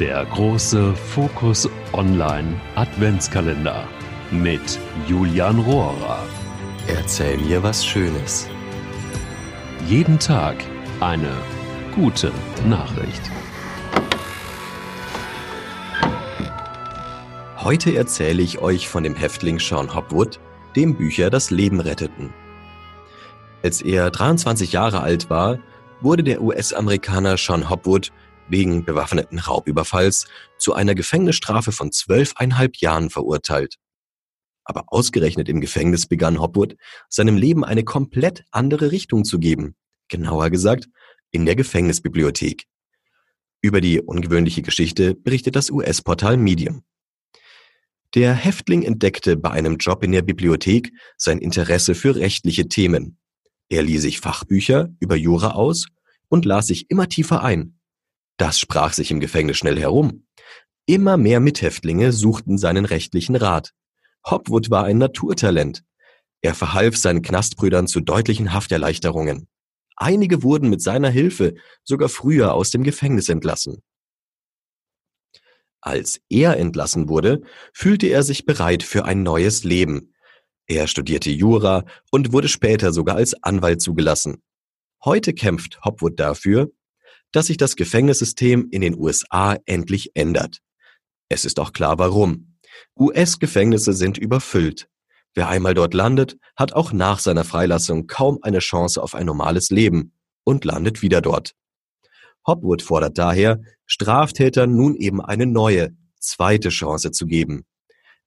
Der große Fokus Online Adventskalender mit Julian Rohrer. Erzähl mir was Schönes. Jeden Tag eine gute Nachricht. Heute erzähle ich euch von dem Häftling Sean Hopwood, dem Bücher das Leben retteten. Als er 23 Jahre alt war, wurde der US-Amerikaner Sean Hopwood wegen bewaffneten Raubüberfalls zu einer Gefängnisstrafe von zwölfeinhalb Jahren verurteilt. Aber ausgerechnet im Gefängnis begann Hopwood, seinem Leben eine komplett andere Richtung zu geben. Genauer gesagt, in der Gefängnisbibliothek. Über die ungewöhnliche Geschichte berichtet das US-Portal Medium. Der Häftling entdeckte bei einem Job in der Bibliothek sein Interesse für rechtliche Themen. Er lieh sich Fachbücher über Jura aus und las sich immer tiefer ein. Das sprach sich im Gefängnis schnell herum. Immer mehr Mithäftlinge suchten seinen rechtlichen Rat. Hopwood war ein Naturtalent. Er verhalf seinen Knastbrüdern zu deutlichen Hafterleichterungen. Einige wurden mit seiner Hilfe sogar früher aus dem Gefängnis entlassen. Als er entlassen wurde, fühlte er sich bereit für ein neues Leben. Er studierte Jura und wurde später sogar als Anwalt zugelassen. Heute kämpft Hopwood dafür, dass sich das Gefängnissystem in den USA endlich ändert. Es ist auch klar warum. US-Gefängnisse sind überfüllt. Wer einmal dort landet, hat auch nach seiner Freilassung kaum eine Chance auf ein normales Leben und landet wieder dort. Hopwood fordert daher, Straftätern nun eben eine neue, zweite Chance zu geben.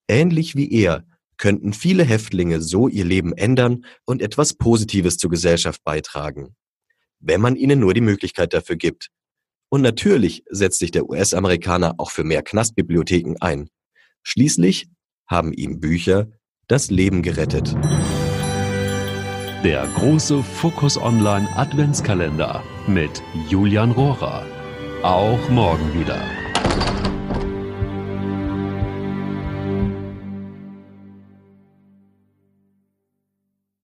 Ähnlich wie er könnten viele Häftlinge so ihr Leben ändern und etwas Positives zur Gesellschaft beitragen, wenn man ihnen nur die Möglichkeit dafür gibt. Und natürlich setzt sich der US-Amerikaner auch für mehr Knastbibliotheken ein. Schließlich haben ihm Bücher das Leben gerettet. Der große Fokus Online Adventskalender mit Julian Rohrer. Auch morgen wieder.